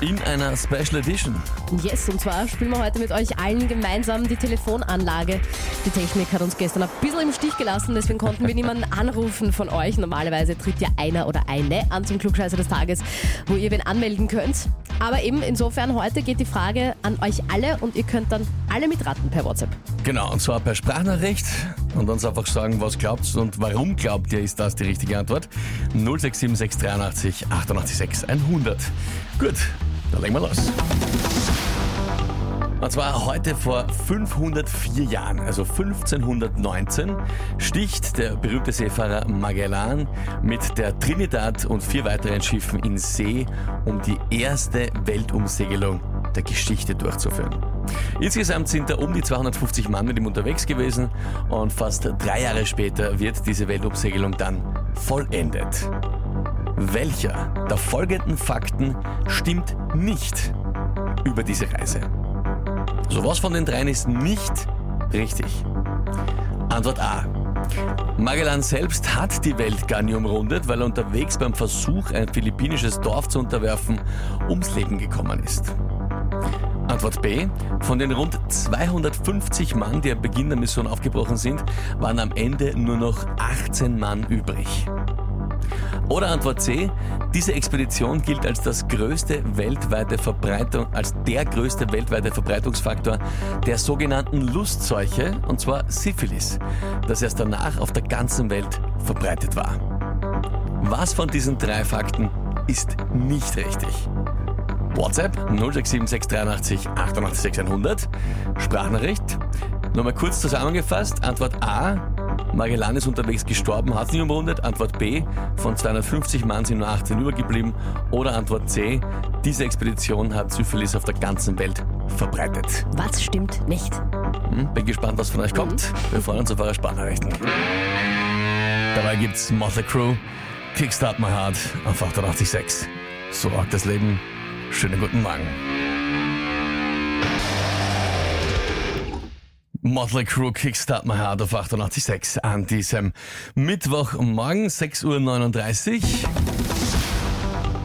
In einer Special Edition. Yes, und zwar spielen wir heute mit euch allen gemeinsam die Telefonanlage. Die Technik hat uns gestern ein bisschen im Stich gelassen, deswegen konnten wir niemanden anrufen von euch. Normalerweise tritt ja einer oder eine an zum Klugscheißer des Tages, wo ihr wen anmelden könnt. Aber eben insofern heute geht die Frage an euch alle und ihr könnt dann alle mitraten per WhatsApp. Genau, und zwar per Sprachnachricht und uns einfach sagen, was glaubt und warum glaubt ihr, ist das die richtige Antwort. 0676 88 100. Gut, dann legen wir los. Und zwar heute vor 504 Jahren, also 1519, sticht der berühmte Seefahrer Magellan mit der Trinidad und vier weiteren Schiffen in See, um die erste Weltumsegelung der Geschichte durchzuführen. Insgesamt sind da um die 250 Mann mit ihm unterwegs gewesen und fast drei Jahre später wird diese Weltumsegelung dann vollendet. Welcher der folgenden Fakten stimmt nicht über diese Reise? So was von den dreien ist nicht richtig. Antwort A. Magellan selbst hat die Welt gar nie umrundet, weil er unterwegs beim Versuch, ein philippinisches Dorf zu unterwerfen, ums Leben gekommen ist. Antwort B. Von den rund 250 Mann, die am Beginn der Mission aufgebrochen sind, waren am Ende nur noch 18 Mann übrig. Oder Antwort C, diese Expedition gilt als das größte weltweite Verbreitung, als der größte weltweite Verbreitungsfaktor der sogenannten Lustseuche, und zwar Syphilis, das erst danach auf der ganzen Welt verbreitet war. Was von diesen drei Fakten ist nicht richtig? WhatsApp 067683 88 100. Sprachnachricht. Nochmal kurz zusammengefasst. Antwort A. Magellan ist unterwegs gestorben, hat nicht umrundet. Antwort B. Von 250 Mann sind nur 18 übergeblieben. Oder Antwort C. Diese Expedition hat Syphilis auf der ganzen Welt verbreitet. Was stimmt nicht? Hm, bin gespannt, was von euch kommt. Wir freuen uns auf eure Sprachnachrichten. Dabei gibt's Motley Crew, Kickstart My Heart auf 88.6. So rockt das Leben. Schönen guten Morgen. Motley Crew Kickstart My Heart auf 88.6 an diesem Mittwochmorgen, 6.39 Uhr.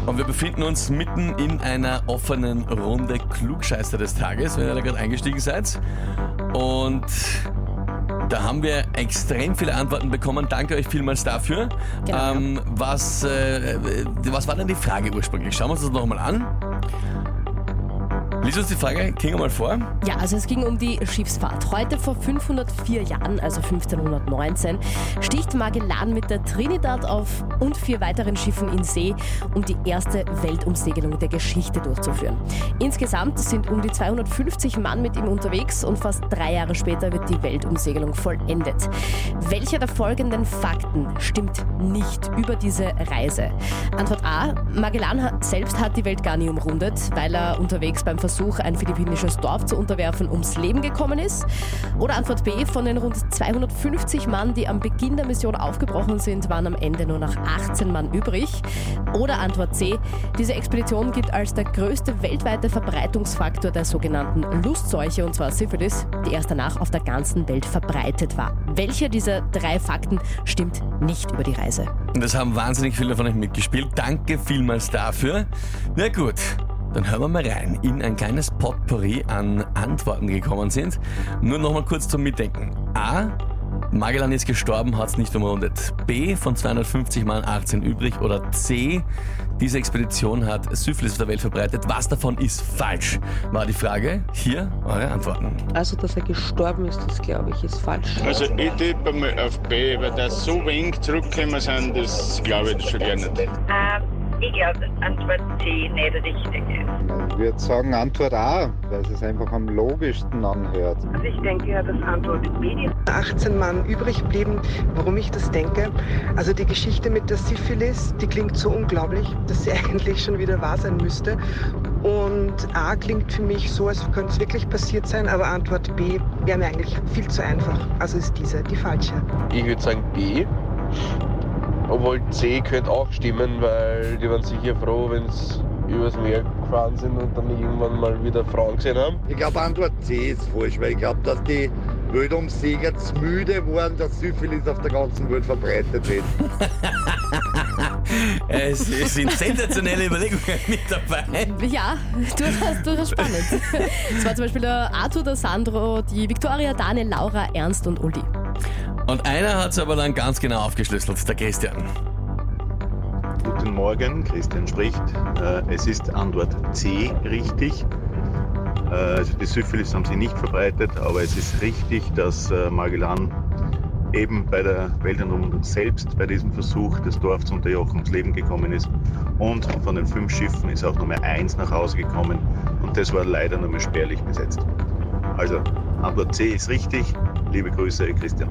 Und wir befinden uns mitten in einer offenen Runde Klugscheißer des Tages, wenn ihr da gerade eingestiegen seid. Und da haben wir extrem viele Antworten bekommen. Danke euch vielmals dafür. Genau. Ähm, was, äh, was war denn die Frage ursprünglich? Schauen wir uns das nochmal an. Lies uns die Frage, King mal vor. Ja, also es ging um die Schiffsfahrt. Heute vor 504 Jahren, also 1519, sticht Magellan mit der Trinidad auf und vier weiteren Schiffen in See, um die erste Weltumsegelung der Geschichte durchzuführen. Insgesamt sind um die 250 Mann mit ihm unterwegs und fast drei Jahre später wird die Weltumsegelung vollendet. Welcher der folgenden Fakten stimmt nicht über diese Reise? Antwort A. Magellan selbst hat die Welt gar nie umrundet, weil er unterwegs beim Versuch, ein philippinisches Dorf zu unterwerfen, ums Leben gekommen ist. Oder Antwort B. Von den rund 250 Mann, die am Beginn der Mission aufgebrochen sind, waren am Ende nur noch 18 Mann übrig. Oder Antwort C. Diese Expedition gilt als der größte weltweite Verbreitungsfaktor der sogenannten Lustseuche, und zwar Syphilis, die erst danach auf der ganzen Welt verbreitet war. Welcher dieser drei Fakten stimmt nicht über die Reise? Das haben wahnsinnig viele von euch mitgespielt. Danke vielmals dafür. Na gut, dann hören wir mal rein in ein kleines Potpourri an Antworten gekommen sind. Nur nochmal kurz zum Mitdenken. A. Magellan ist gestorben, hat es nicht umrundet. B. Von 250 Mann 18 übrig. Oder C. Diese Expedition hat Syphilis auf der Welt verbreitet. Was davon ist falsch? War die Frage. Hier eure Antworten. Also, dass er gestorben ist, das glaube ich, ist falsch. Also ich tippe mal auf B, weil da so wenig zurückgekommen sind, das glaube ich schon gar nicht. Ähm, ich glaube, dass Antwort C nicht richtig ist. Ich würde sagen Antwort A, weil es einfach am logischsten anhört. Also ich denke ja, dass Antwort B die 18 Mann übrig blieben. Warum ich das denke? Also die Geschichte mit der Syphilis, die klingt so unglaublich, dass sie eigentlich schon wieder wahr sein müsste. Und A klingt für mich so, als könnte es wirklich passiert sein, aber Antwort B wäre mir eigentlich viel zu einfach. Also ist diese die falsche. Ich würde sagen B. Obwohl C könnte auch stimmen, weil die waren sicher froh, wenn sie übers Meer gefahren sind und dann irgendwann mal wieder Frauen gesehen haben. Ich glaube, Antwort C ist falsch, weil ich glaube, dass die Weltumsieger zu müde waren, dass Syphilis auf der ganzen Welt verbreitet wird. Es, es sind sensationelle Überlegungen mit dabei. Ja, durchaus, durchaus spannend. Es war zum Beispiel der Arthur, der Sandro, die Victoria, Daniel, Laura, Ernst und Uli. Und einer hat es aber dann ganz genau aufgeschlüsselt, der Christian. Guten Morgen, Christian spricht. Äh, Es ist Antwort C richtig. Äh, Also die Syphilis haben sie nicht verbreitet, aber es ist richtig, dass äh, Magellan eben bei der Weltenrundung selbst bei diesem Versuch, das Dorf zu unterjochen, ums Leben gekommen ist. Und von den fünf Schiffen ist auch nur mehr eins nach Hause gekommen und das war leider nur mehr spärlich besetzt. Also Antwort C ist richtig. Liebe Grüße, Christian.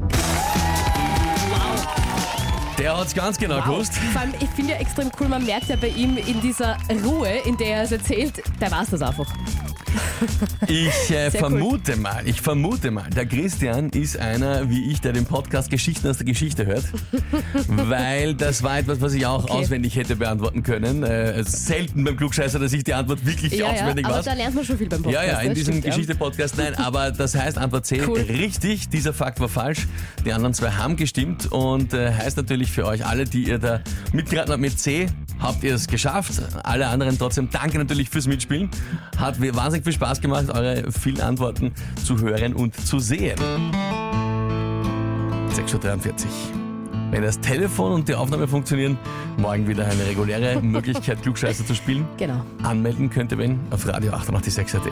Der hat es ganz genau gewusst. Vor allem, ich finde ja extrem cool, man merkt ja bei ihm in dieser Ruhe, in der er es erzählt, der weiß das einfach. Ich äh, Sehr cool. vermute mal, ich vermute mal, der Christian ist einer wie ich, der den Podcast Geschichten aus der Geschichte hört, weil das war etwas, was ich auch Okay. auswendig hätte beantworten können. Äh, selten beim Klugscheißer, dass ich die Antwort wirklich Ja, ja, auswendig aber weiß. da lernt man schon viel beim Podcast. Ja, ja, in diesem ja. Geschichte-Podcast nein, aber das heißt Antwort C Cool. richtig, dieser Fakt war falsch. Die anderen zwei haben gestimmt und äh, heißt natürlich für euch alle, die ihr da mitgeraten habt mit C, habt ihr es geschafft. Alle anderen trotzdem danke natürlich fürs Mitspielen. Hat mir wahnsinnig viel Spaß gemacht, eure vielen Antworten zu hören und zu sehen. 6.43 Uhr. Wenn das Telefon und die Aufnahme funktionieren, morgen wieder eine reguläre Möglichkeit, Klugscheißer zu spielen. Genau. Anmelden könnt ihr wen auf Radio 886.at.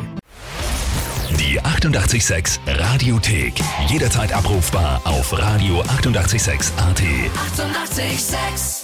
Die 88,6 Radiothek. Jederzeit abrufbar auf radio886.at. 88,6. Eighty-eight, sex.